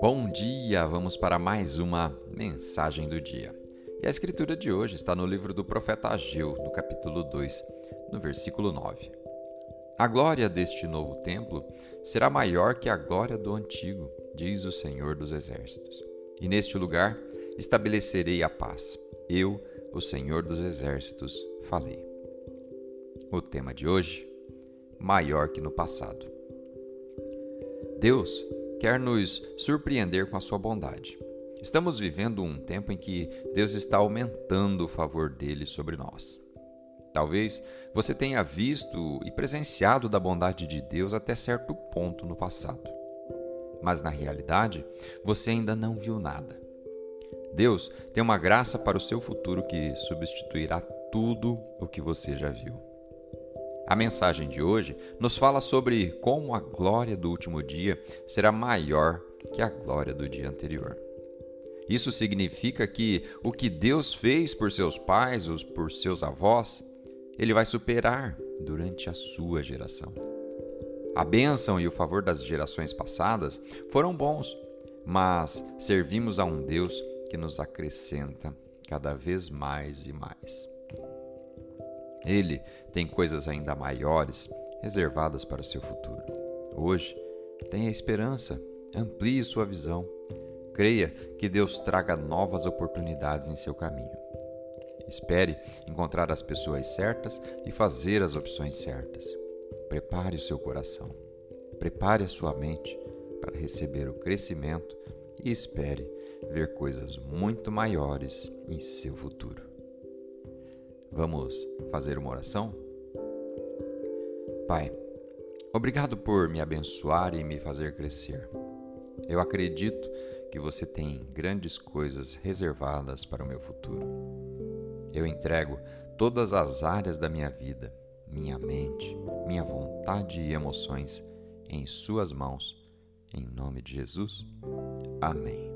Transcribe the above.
Bom dia! Vamos para mais uma mensagem do dia. E a escritura de hoje está no livro do profeta Ageu, no capítulo 2, no versículo 9. A glória deste novo templo será maior que a glória do antigo, diz o Senhor dos Exércitos. E neste lugar estabelecerei a paz. Eu, o Senhor dos Exércitos, falei. O tema de hoje: maior que no passado. Deus quer nos surpreender com a sua bondade. Estamos vivendo um tempo em que Deus está aumentando o favor dele sobre nós. Talvez você tenha visto e presenciado da bondade de Deus até certo ponto no passado. Mas na realidade, você ainda não viu nada. Deus tem uma graça para o seu futuro que substituirá tudo o que você já viu. A mensagem de hoje nos fala sobre como a glória do último dia será maior que a glória do dia anterior. Isso significa que o que Deus fez por seus pais ou por seus avós, ele vai superar durante a sua geração. A bênção e o favor das gerações passadas foram bons, mas servimos a um Deus que nos acrescenta cada vez mais e mais. Ele tem coisas ainda maiores reservadas para o seu futuro. Hoje, tenha esperança, amplie sua visão. Creia que Deus traga novas oportunidades em seu caminho. Espere encontrar as pessoas certas e fazer as opções certas. Prepare o seu coração. Prepare a sua mente para receber o crescimento e espere ver coisas muito maiores em seu futuro. Vamos fazer uma oração? Pai, obrigado por me abençoar e me fazer crescer. Eu acredito que você tem grandes coisas reservadas para o meu futuro. Eu entrego todas as áreas da minha vida, minha mente, minha vontade e emoções em Suas mãos. Em nome de Jesus. Amém.